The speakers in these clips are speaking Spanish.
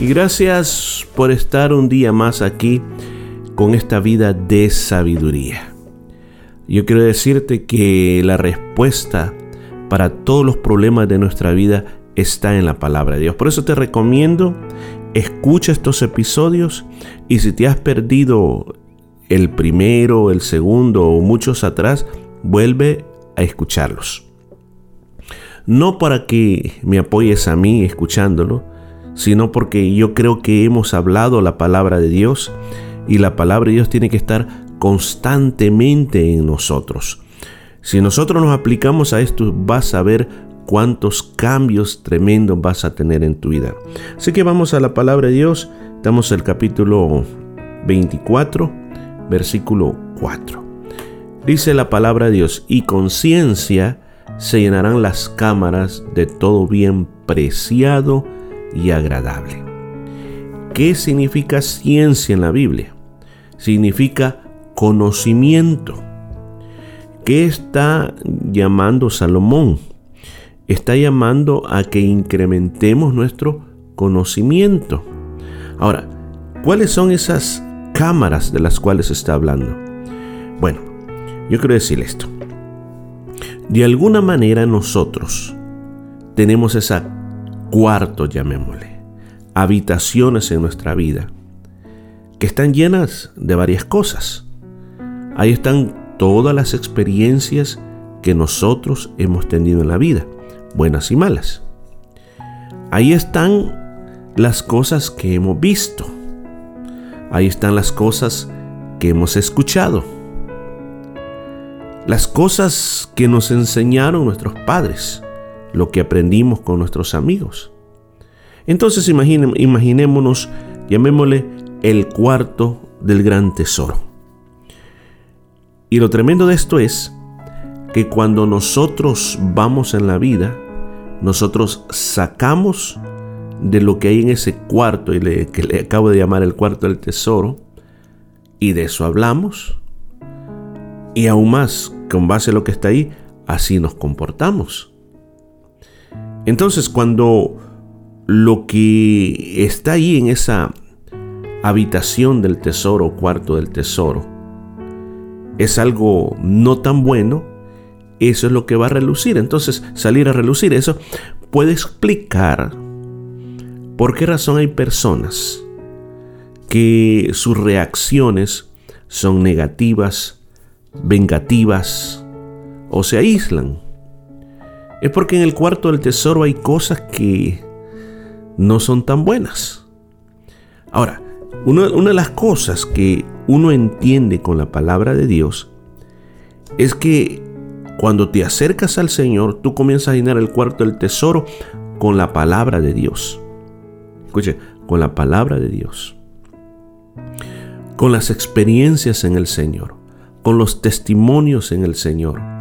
Y gracias por estar un día más aquí con esta vida de sabiduría. Yo quiero decirte que la respuesta para todos los problemas de nuestra vida está en la palabra de Dios. Por eso te recomiendo, escucha estos episodios y si te has perdido el primero, el segundo o muchos atrás, vuelve a escucharlos. No para que me apoyes a mí escuchándolo, sino porque yo creo que hemos hablado la palabra de Dios y la palabra de Dios tiene que estar constantemente en nosotros. Si nosotros nos aplicamos a esto, vas a ver cuántos cambios tremendos vas a tener en tu vida. Así que vamos a la palabra de Dios. Estamos en el capítulo 24, versículo 4. Dice la palabra de Dios, y con ciencia se llenarán las cámaras de todo bien preciado y agradable. ¿Qué significa ciencia en la Biblia? Significa conocimiento. ¿Qué está llamando Salomón? Está llamando a que incrementemos nuestro conocimiento. Ahora, ¿cuáles son esas cámaras de las cuales está hablando? Bueno, yo quiero decir esto. De alguna manera nosotros tenemos esa cuarto, llamémosle, habitaciones en nuestra vida, que están llenas de varias cosas. Ahí están todas las experiencias que nosotros hemos tenido en la vida, buenas y malas. Ahí están las cosas que hemos visto. Ahí están las cosas que hemos escuchado. Las cosas que nos enseñaron nuestros padres lo que aprendimos con nuestros amigos. Entonces imaginémonos, llamémosle el cuarto del gran tesoro. Y lo tremendo de esto es que cuando nosotros vamos en la vida, nosotros sacamos de lo que hay en ese cuarto, y que le acabo de llamar el cuarto del tesoro, y de eso hablamos, y aún más, con base a lo que está ahí, así nos comportamos. Entonces cuando lo que está ahí en esa habitación del tesoro cuarto del tesoro es algo no tan bueno, eso es lo que va a relucir. Entonces salir a relucir eso puede explicar por qué razón hay personas que sus reacciones son negativas, vengativas o se aíslan es porque en el cuarto del tesoro hay cosas que no son tan buenas. Ahora, una, de las cosas que uno entiende con la palabra de Dios es que cuando te acercas al Señor, tú comienzas a llenar el cuarto del tesoro con la palabra de Dios. Escuche, con la palabra de Dios. Con las experiencias en el Señor. Con los testimonios en el Señor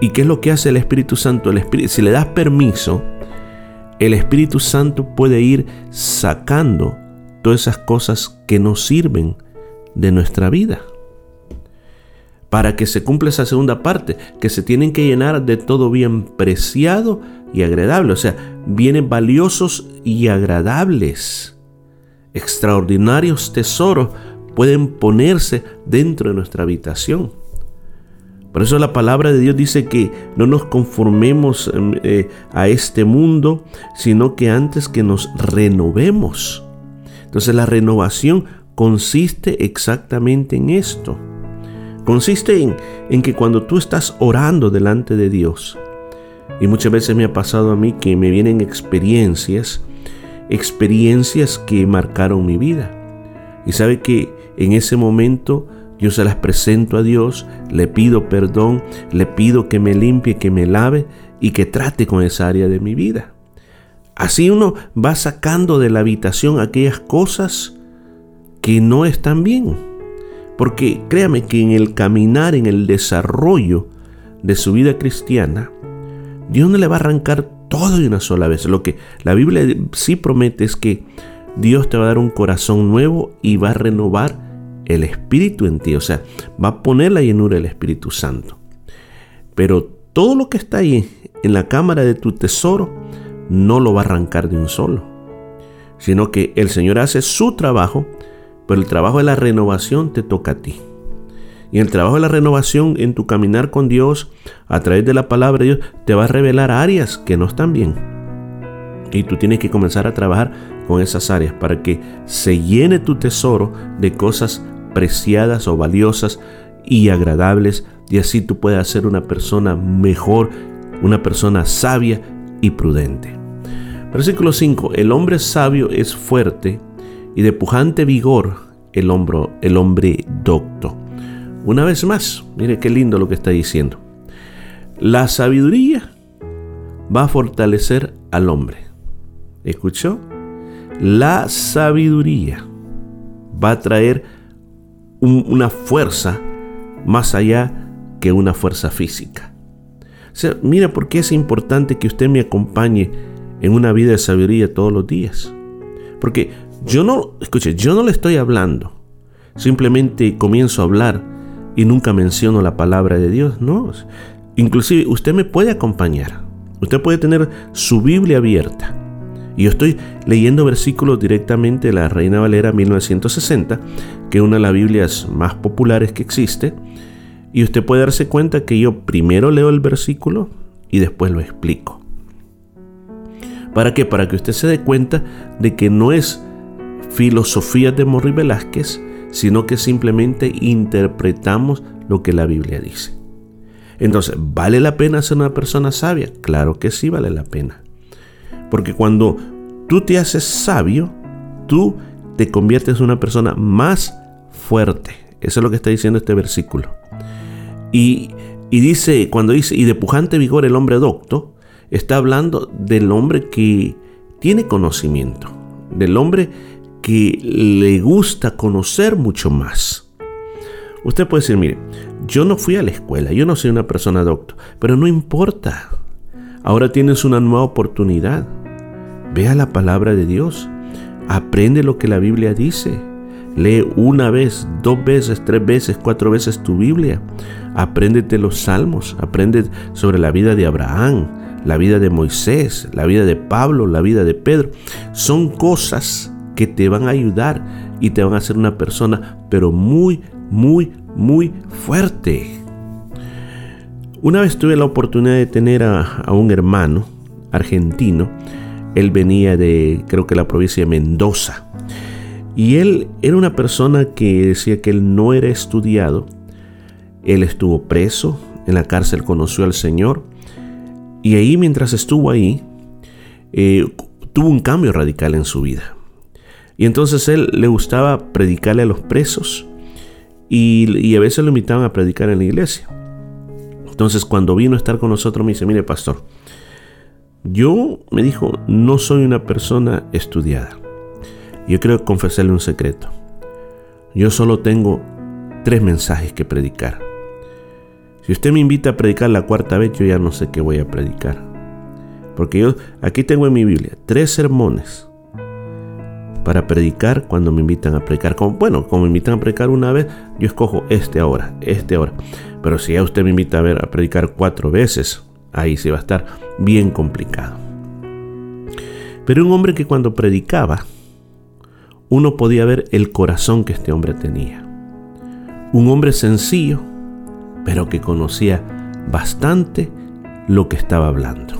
¿Y qué es lo que hace el Espíritu Santo? El Espíritu, si le das permiso, el Espíritu Santo puede ir sacando todas esas cosas que no sirven de nuestra vida. Para que se cumpla esa segunda parte, que se tienen que llenar de todo bien preciado y agradable. O sea, bienes valiosos y agradables. Extraordinarios tesoros pueden ponerse dentro de nuestra habitación. Por eso la palabra de Dios dice que no nos conformemos em, eh, a este mundo, sino que antes que nos renovemos. Entonces la renovación consiste exactamente en esto. Consiste en, en que cuando tú estás orando delante de Dios, y muchas veces me ha pasado a mí que me vienen experiencias, experiencias que marcaron mi vida. Y sabe que en ese momento yo se las presento a Dios, le pido perdón, le pido que me limpie, que me lave y que trate con esa área de mi vida. Así uno va sacando de la habitación aquellas cosas que no están bien. Porque créame que en el caminar, en el desarrollo de su vida cristiana, Dios no le va a arrancar todo de una sola vez. Lo que la Biblia sí promete es que Dios te va a dar un corazón nuevo y va a renovar el Espíritu en ti. O sea, va a poner la llenura del Espíritu Santo. Pero todo lo que está ahí en la cámara de tu tesoro no lo va a arrancar de un solo. Sino que el Señor hace su trabajo, pero el trabajo de la renovación te toca a ti. Y el trabajo de la renovación en tu caminar con Dios, a través de la palabra de Dios, te va a revelar áreas que no están bien. Y tú tienes que comenzar a trabajar con esas áreas para que se llene tu tesoro de cosas o valiosas y agradables y así tú puedas ser una persona mejor, una persona sabia y prudente. Versículo 5. El hombre sabio es fuerte y de pujante vigor el, hombro, el hombre docto. Una vez más, mire qué lindo lo que está diciendo. La sabiduría va a fortalecer al hombre. ¿Escuchó? La sabiduría va a traer una fuerza más allá que una fuerza física. O sea, mira por qué es importante que usted me acompañe en una vida de sabiduría todos los días. Porque yo no, escuche, yo no le estoy hablando. Simplemente comienzo a hablar y nunca menciono la palabra de Dios. No, inclusive usted me puede acompañar. Usted puede tener su Biblia abierta. Y yo estoy leyendo versículos directamente de la Reina Valera 1960, que es una de las Biblias más populares que existe. Y usted puede darse cuenta que yo primero leo el versículo y después lo explico. ¿Para qué? Para que usted se dé cuenta de que no es filosofía de Morri Velázquez, sino que simplemente interpretamos lo que la Biblia dice. Entonces, ¿vale la pena ser una persona sabia? Claro que sí vale la pena. Porque cuando tú te haces sabio, tú te conviertes en una persona más fuerte. Eso es lo que está diciendo este versículo. Y, y dice, cuando dice, y de pujante vigor el hombre docto, está hablando del hombre que tiene conocimiento, del hombre que le gusta conocer mucho más. Usted puede decir, mire, yo no fui a la escuela, yo no soy una persona doctor, pero no importa. Ahora tienes una nueva oportunidad. Vea la palabra de Dios. Aprende lo que la Biblia dice. Lee una vez, dos veces, tres veces, cuatro veces tu Biblia. Apréndete los salmos. Aprende sobre la vida de Abraham, la vida de Moisés, la vida de Pablo, la vida de Pedro. Son cosas que te van a ayudar y te van a hacer una persona, pero muy, muy, muy fuerte. Una vez tuve la oportunidad de tener a, un hermano argentino. Él venía de, creo que la provincia de Mendoza. Y él era una persona que decía que él no era estudiado. Él estuvo preso, en la cárcel conoció al Señor. Y ahí mientras estuvo ahí, eh, tuvo un cambio radical en su vida. Y entonces él le gustaba predicarle a los presos y, a veces lo invitaban a predicar en la iglesia. Entonces cuando vino a estar con nosotros me dice, mire pastor, yo me dijo, no soy una persona estudiada. Yo quiero confesarle un secreto. Yo solo tengo tres mensajes que predicar. Si usted me invita a predicar la cuarta vez, yo ya no sé qué voy a predicar. Porque yo aquí tengo en mi Biblia tres sermones para predicar cuando me invitan a predicar. Bueno, como me invitan a predicar una vez, yo escojo este ahora, este ahora. Pero si ya usted me invita a, ver, a predicar cuatro veces, ahí sí va a estar bien complicado. Pero un hombre que cuando predicaba, uno podía ver el corazón que este hombre tenía. Un hombre sencillo, pero que conocía bastante lo que estaba hablando.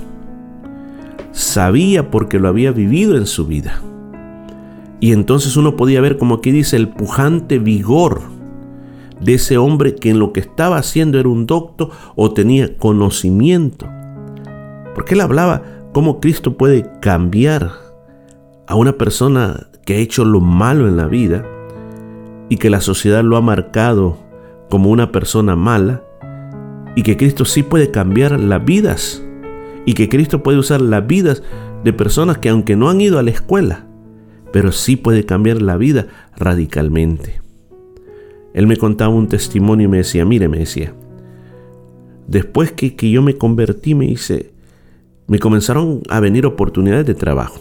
Sabía porque lo había vivido en su vida y entonces uno podía ver, como aquí dice, el pujante vigor de ese hombre que en lo que estaba haciendo era un docto o tenía conocimiento. Porque él hablaba cómo Cristo puede cambiar a una persona que ha hecho lo malo en la vida y que la sociedad lo ha marcado como una persona mala y que Cristo sí puede cambiar las vidas y que Cristo puede usar las vidas de personas que aunque no han ido a la escuela, pero sí puede cambiar la vida radicalmente. Él me contaba un testimonio y me decía, mire, me decía, después que, que yo me convertí, me hice, me comenzaron a venir oportunidades de trabajo.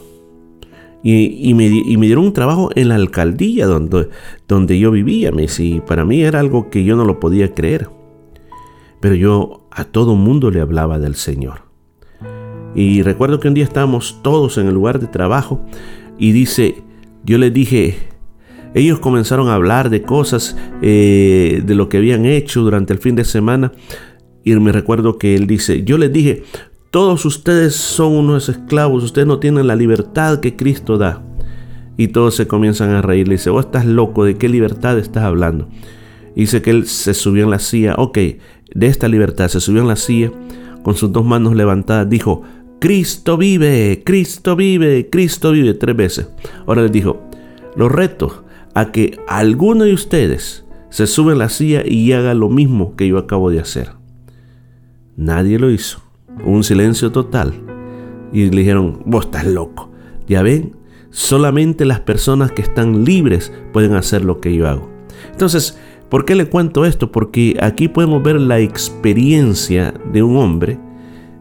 Y, me, dieron un trabajo en la alcaldía donde, yo vivía. Me y para mí era algo que yo no lo podía creer. Pero yo a todo mundo le hablaba del Señor. Y recuerdo que un día estábamos todos en el lugar de trabajo y dice, yo les dije, ellos comenzaron a hablar de cosas, eh, de lo que habían hecho durante el fin de semana. Y me recuerdo que él dice, yo les dije, todos ustedes son unos esclavos, ustedes no tienen la libertad que Cristo da. Y todos se comienzan a reír. Le dice, vos estás loco, ¿de qué libertad estás hablando? dice que él se subió en la silla, ok, de esta libertad, se subió en la silla con sus dos manos levantadas, dijo, Cristo vive, Cristo vive, Cristo vive, tres veces. Ahora les dijo, los reto a que alguno de ustedes se sube en la silla y haga lo mismo que yo acabo de hacer. Nadie lo hizo un silencio total. Y le dijeron, vos estás loco. Ya ven, solamente las personas que están libres pueden hacer lo que yo hago. Entonces, ¿por qué le cuento esto? Porque aquí podemos ver la experiencia de un hombre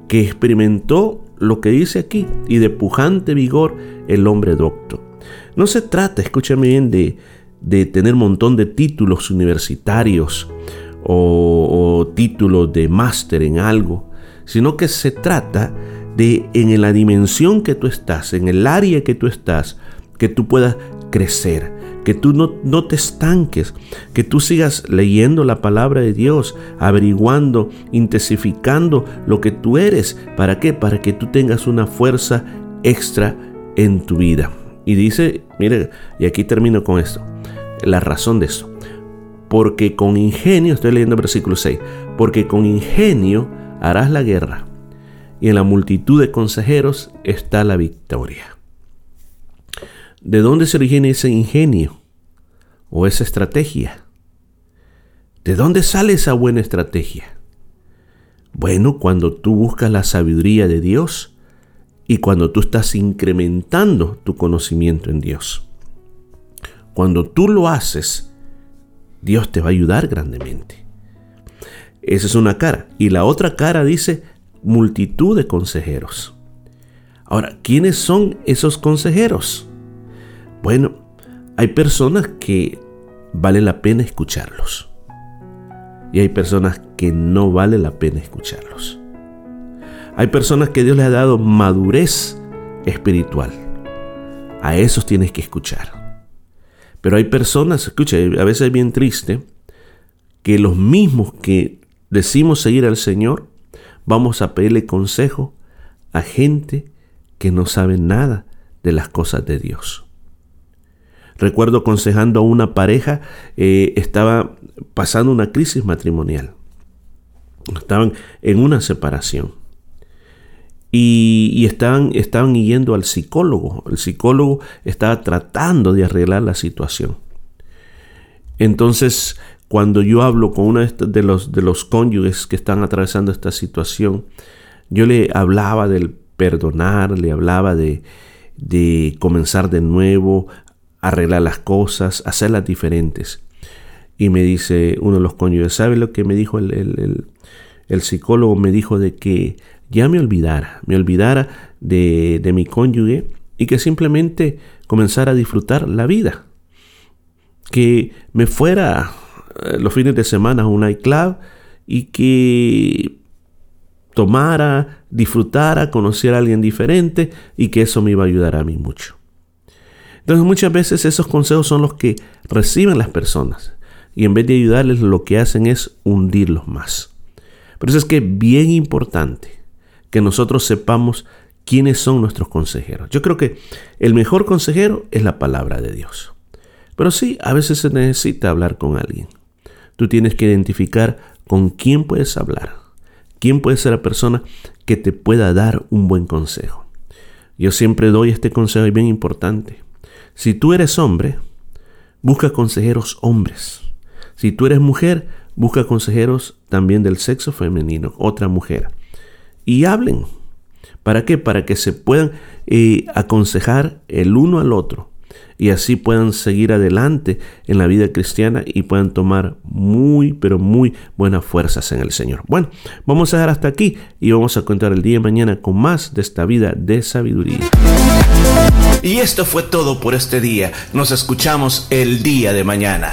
que experimentó lo que dice aquí y de pujante vigor el hombre docto. No se trata, escúchame bien, de, de tener un montón de títulos universitarios o, o títulos de máster en algo sino que se trata de en la dimensión que tú estás, en el área que tú estás, que tú puedas crecer, que tú no, no, te estanques, que tú sigas leyendo la palabra de Dios, averiguando, intensificando lo que tú eres. ¿Para qué? Para que tú tengas una fuerza extra en tu vida. Y dice, mire, y aquí termino con esto, la razón de eso. Porque con ingenio, estoy leyendo versículo 6, porque con ingenio harás la guerra, y en la multitud de consejeros está la victoria. ¿De dónde se origina ese ingenio o esa estrategia? ¿De dónde sale esa buena estrategia? Bueno, cuando tú buscas la sabiduría de Dios y cuando tú estás incrementando tu conocimiento en Dios. Cuando tú lo haces, Dios te va a ayudar grandemente. Esa es una cara. Y la otra cara dice multitud de consejeros. Ahora, ¿quiénes son esos consejeros? Bueno, hay personas que vale la pena escucharlos. Y hay personas que no vale la pena escucharlos. Hay personas que Dios les ha dado madurez espiritual. A esos tienes que escuchar. Pero hay personas, escucha, a veces es bien triste que los mismos que decimos seguir al Señor, vamos a pedirle consejo a gente que no sabe nada de las cosas de Dios. Recuerdo aconsejando a una pareja, eh, estaba pasando una crisis matrimonial. Estaban en una separación. Y, estaban, estaban yendo al psicólogo. El psicólogo estaba tratando de arreglar la situación. Entonces cuando yo hablo con uno de los, de los cónyuges que están atravesando esta situación, yo le hablaba del perdonar, le hablaba de, de comenzar de nuevo, arreglar las cosas, hacerlas diferentes. Y me dice uno de los cónyuges, ¿sabe lo que me dijo el, el, el, psicólogo? Me dijo de que ya me olvidara, me olvidara de, de mi cónyuge y que simplemente comenzara a disfrutar la vida. Que me fuera los fines de semana a un nightclub y que tomara, disfrutara, conociera a alguien diferente y que eso me iba a ayudar a mí mucho. Entonces muchas veces esos consejos son los que reciben las personas y en vez de ayudarles lo que hacen es hundirlos más. Por eso es que es bien importante que nosotros sepamos quiénes son nuestros consejeros. Yo creo que el mejor consejero es la palabra de Dios. Pero sí, a veces se necesita hablar con alguien. Tú tienes que identificar con quién puedes hablar, quién puede ser la persona que te pueda dar un buen consejo. Yo siempre doy este consejo y bien importante. Si tú eres hombre, busca consejeros hombres. Si tú eres mujer, busca consejeros también del sexo femenino, otra mujer. Y hablen. ¿Para qué? Para que se puedan eh, aconsejar el uno al otro y así puedan seguir adelante en la vida cristiana y puedan tomar muy, pero muy buenas fuerzas en el Señor. Bueno, vamos a dejar hasta aquí y vamos a contar el día de mañana con más de esta vida de sabiduría. Y esto fue todo por este día. Nos escuchamos el día de mañana.